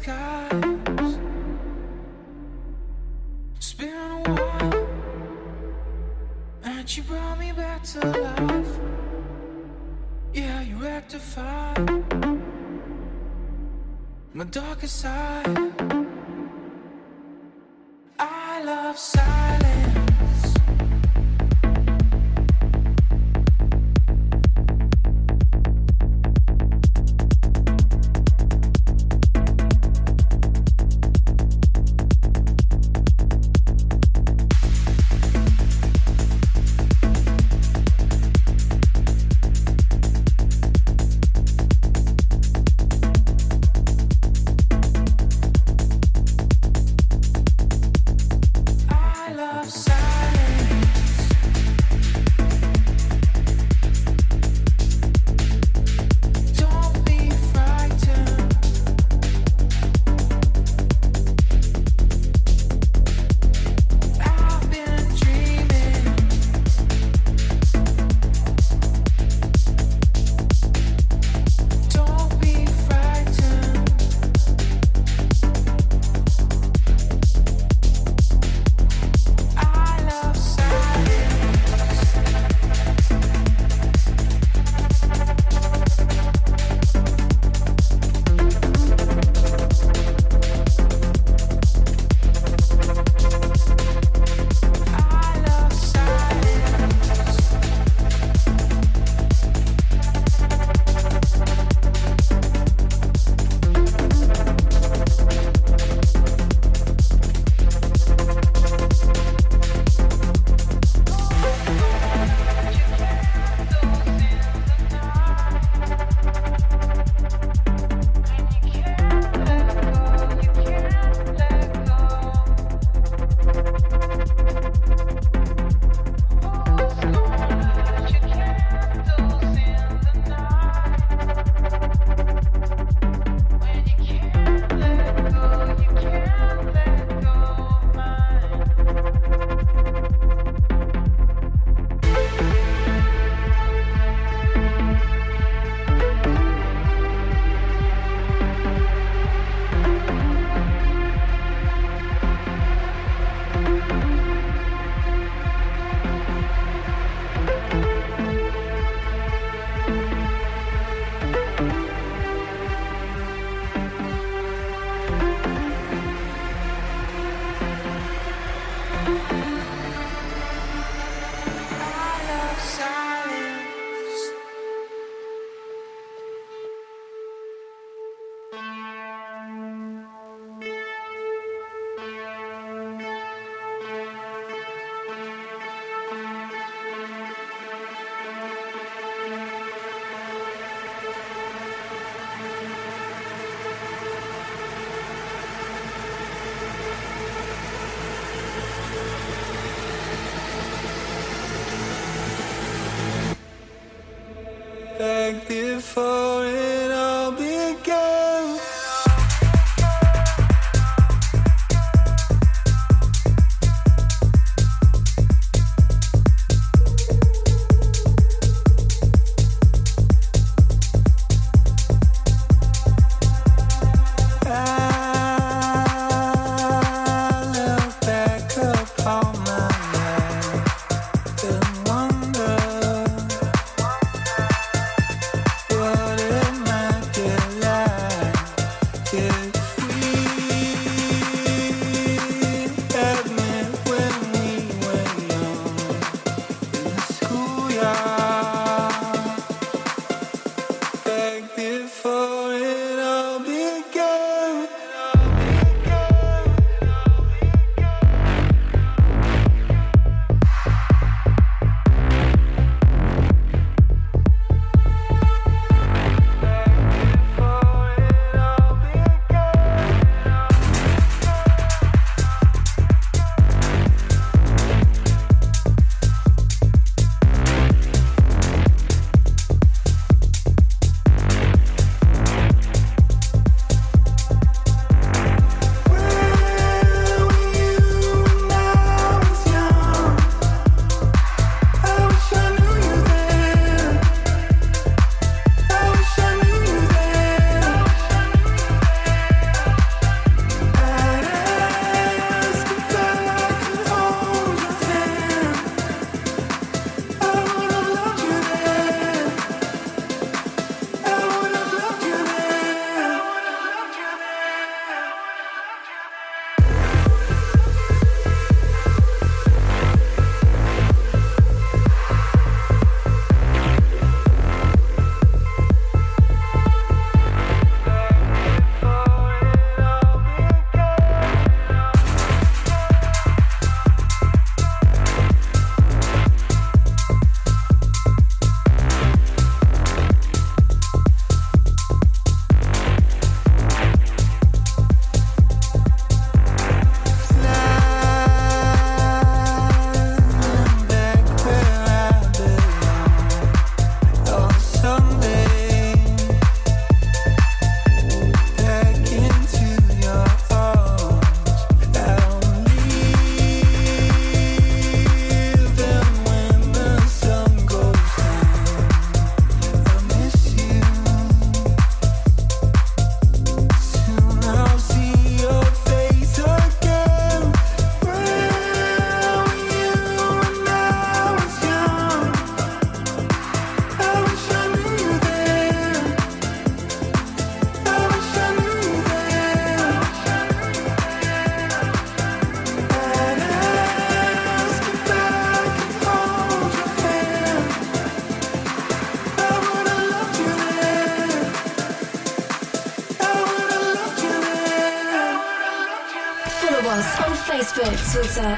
skies. It's been a while, and you brought me back to life. Yeah, you rectified my darkest side.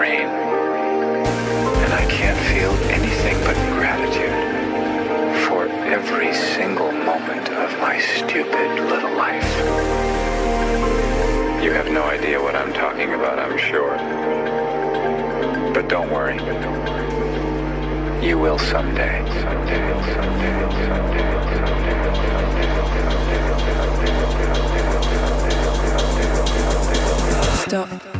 rain, and I can't feel anything but gratitude for every single moment of my stupid little life. You have no idea what I'm talking about, I'm sure. But don't worry. You will someday. Someday, someday, someday, someday, someday, someday. Stop.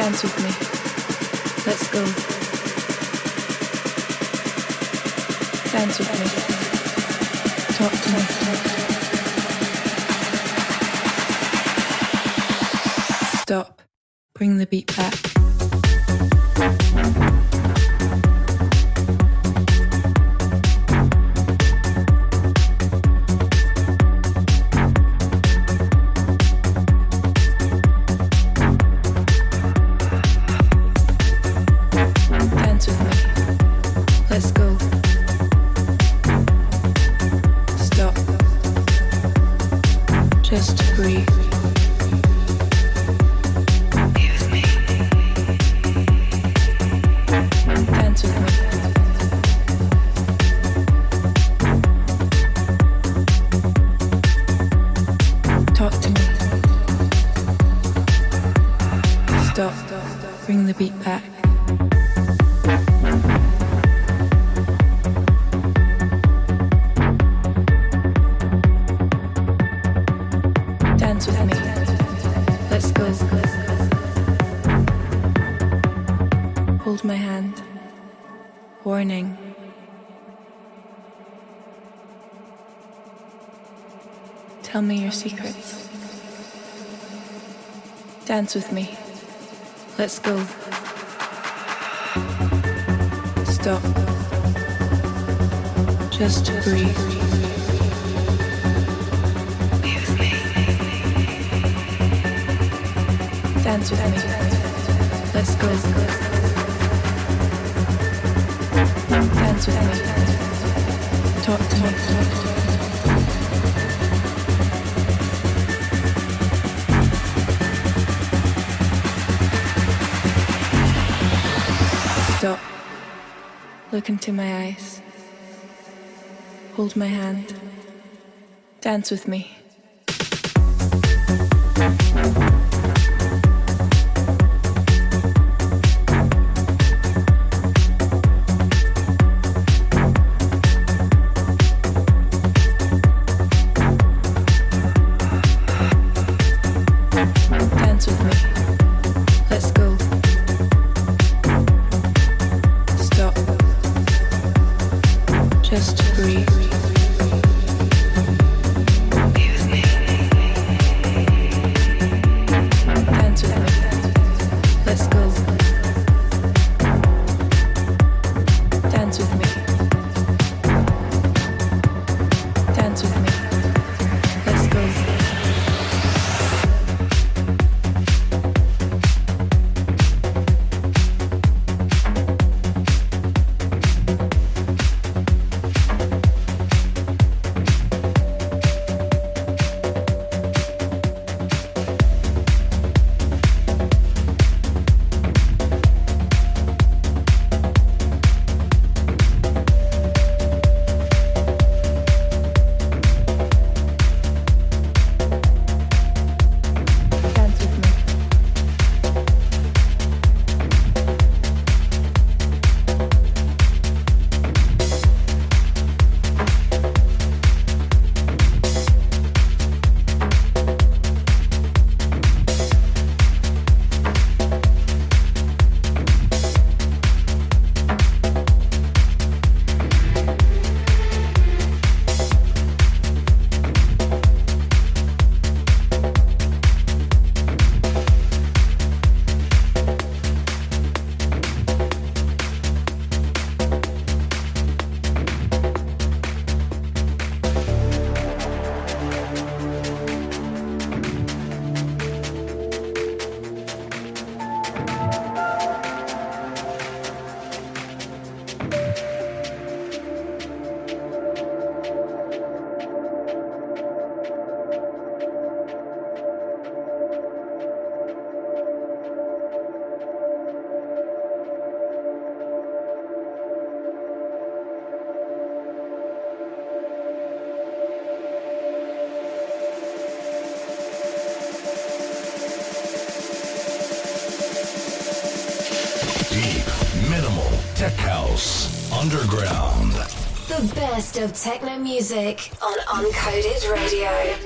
Dance with me. Let's go. Dance with me. Talk to me. Stop. Bring the beat back. Warning. Tell me your secrets. Dance with me. Let's go. Stop. Just breathe. Be with me. Dance with me. Let's go. Dance with me. Talk to me. Stop. Look into my eyes. Hold my hand. Dance with me. Best of techno music on Uncoded Radio.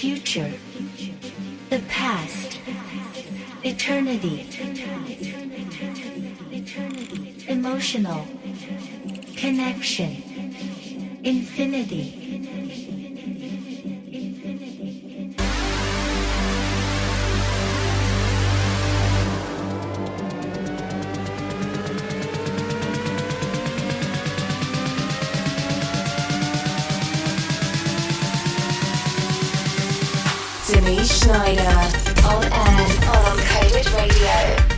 Future, the past, eternity, emotional, connection, infinity. Denise Schneider on air on Uncoded Radio.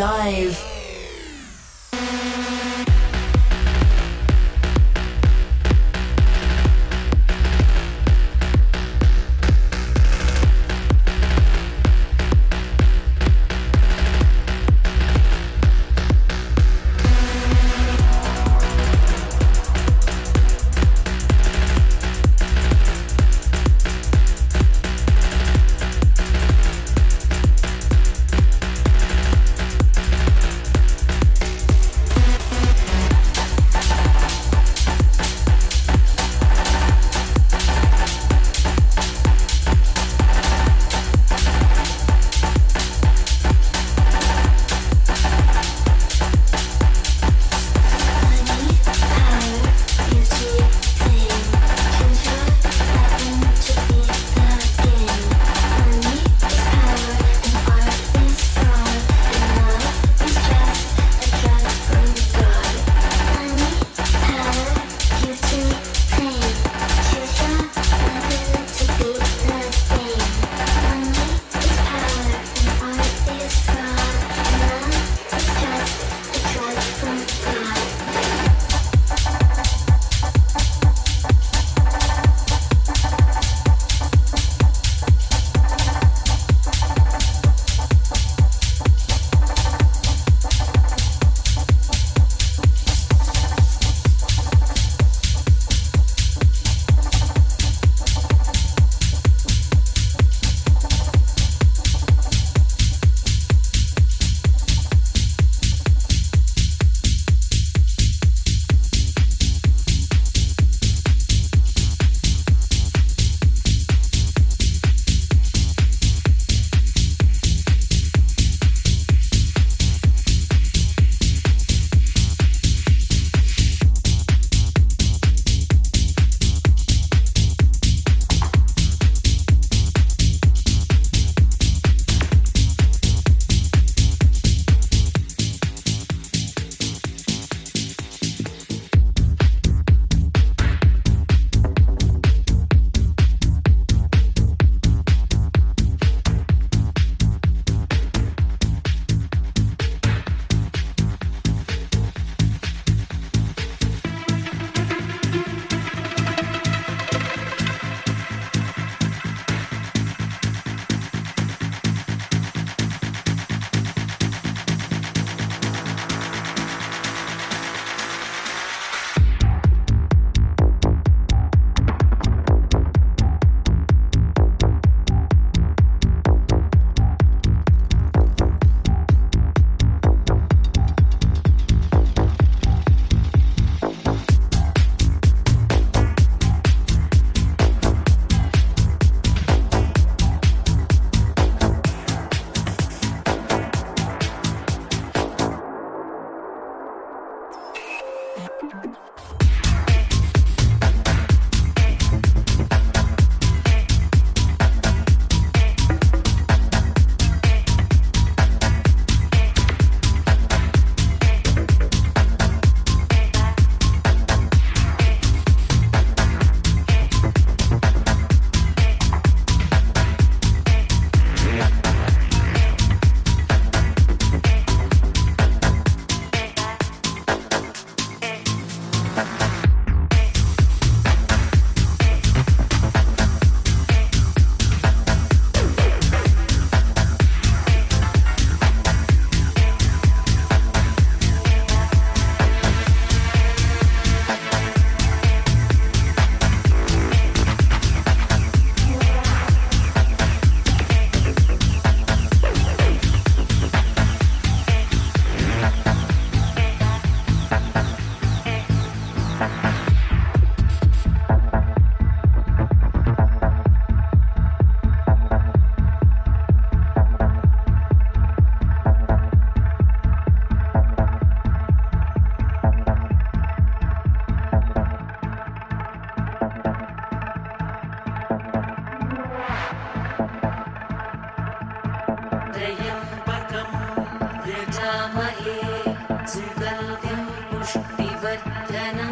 Live. Satana.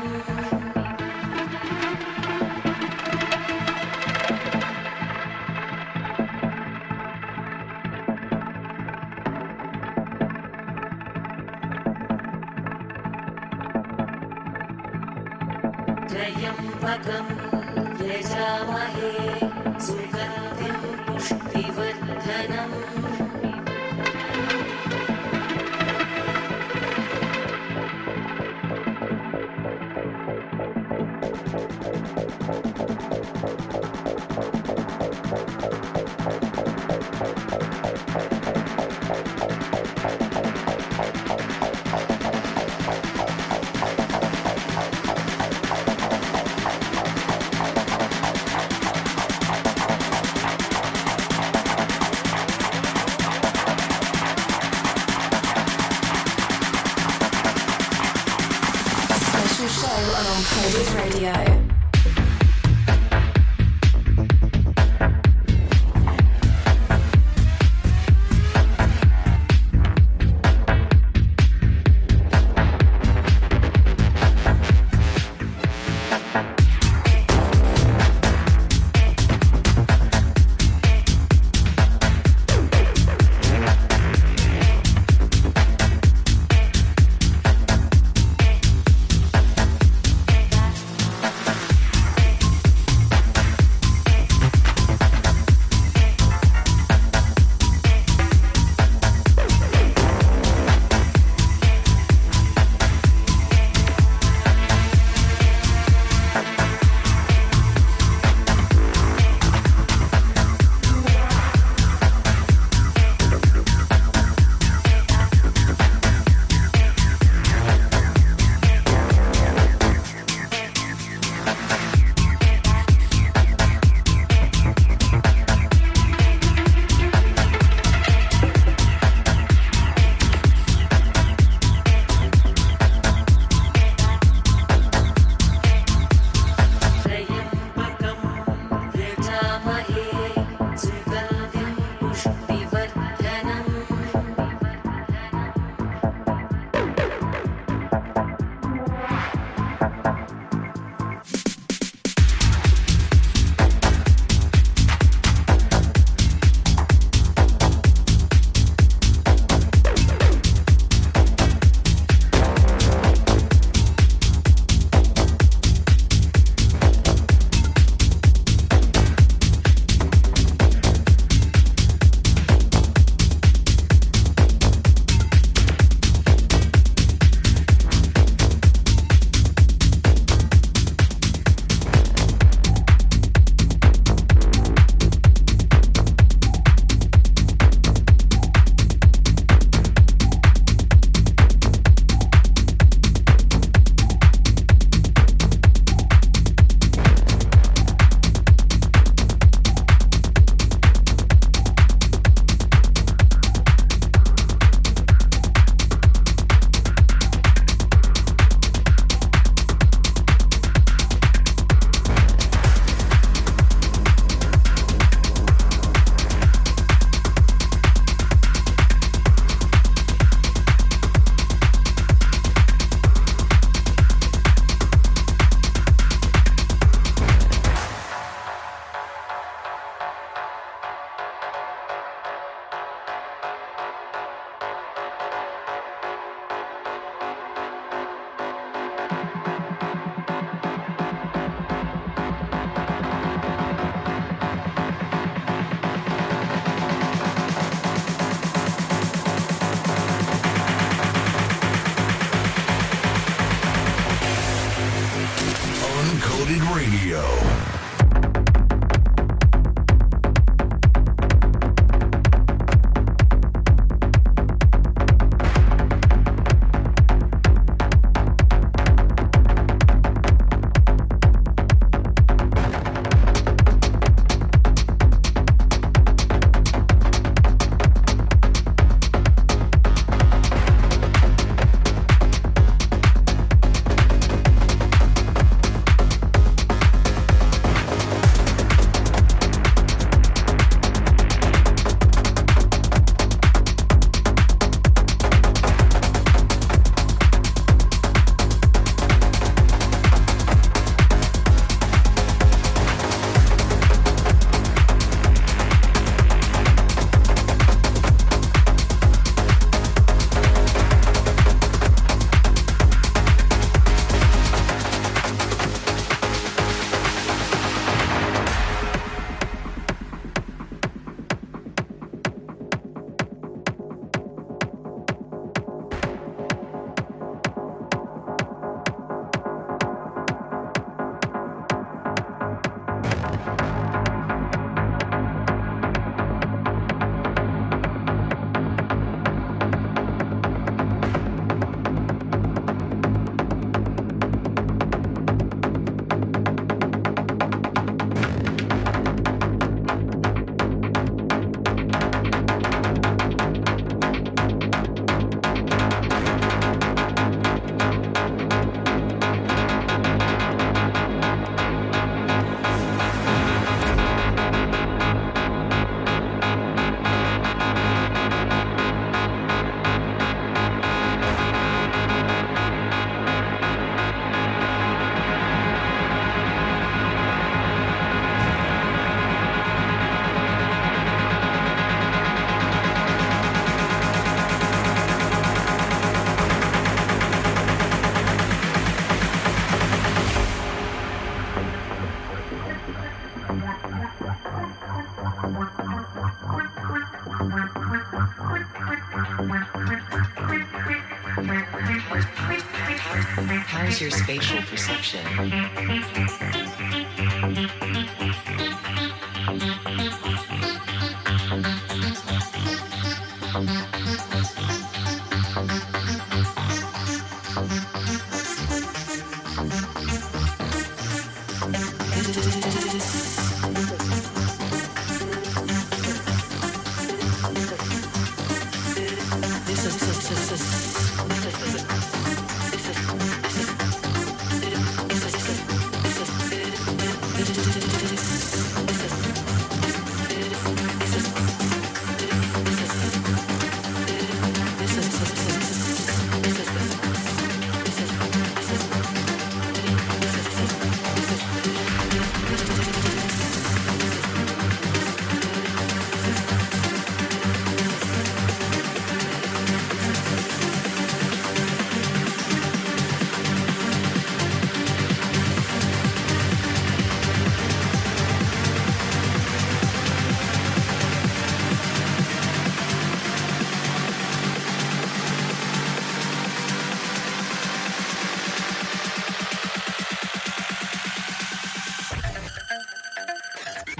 Spatial perception?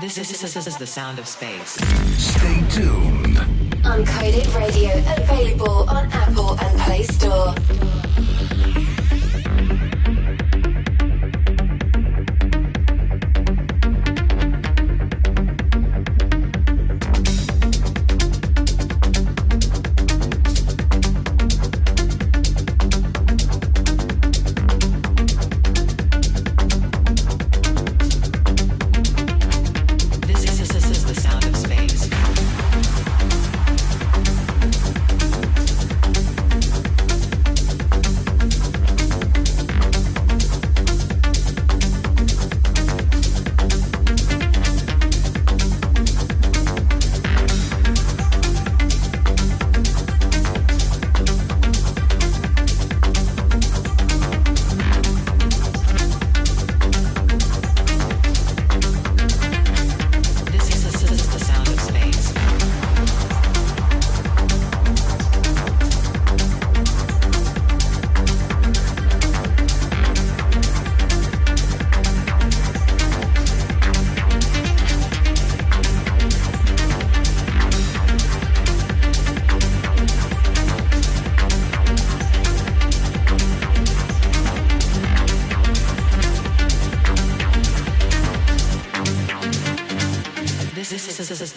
This, this, this is the sound of space. Stay tuned. Uncoded Radio available on Apple and Play Store.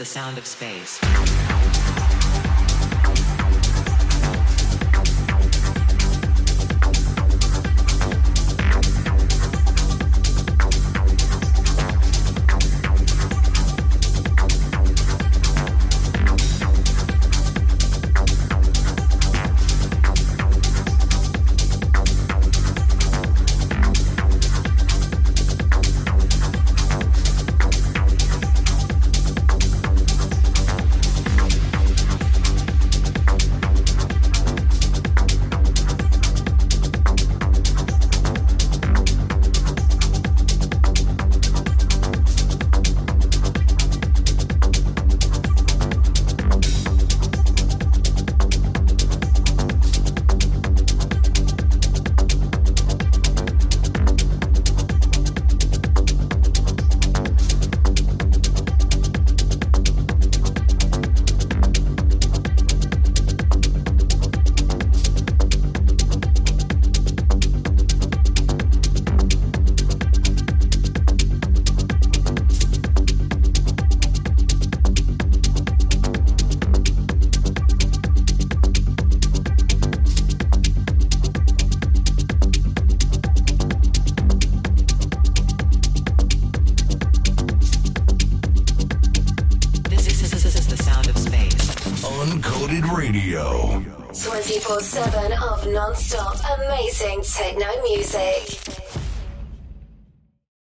Sound of space.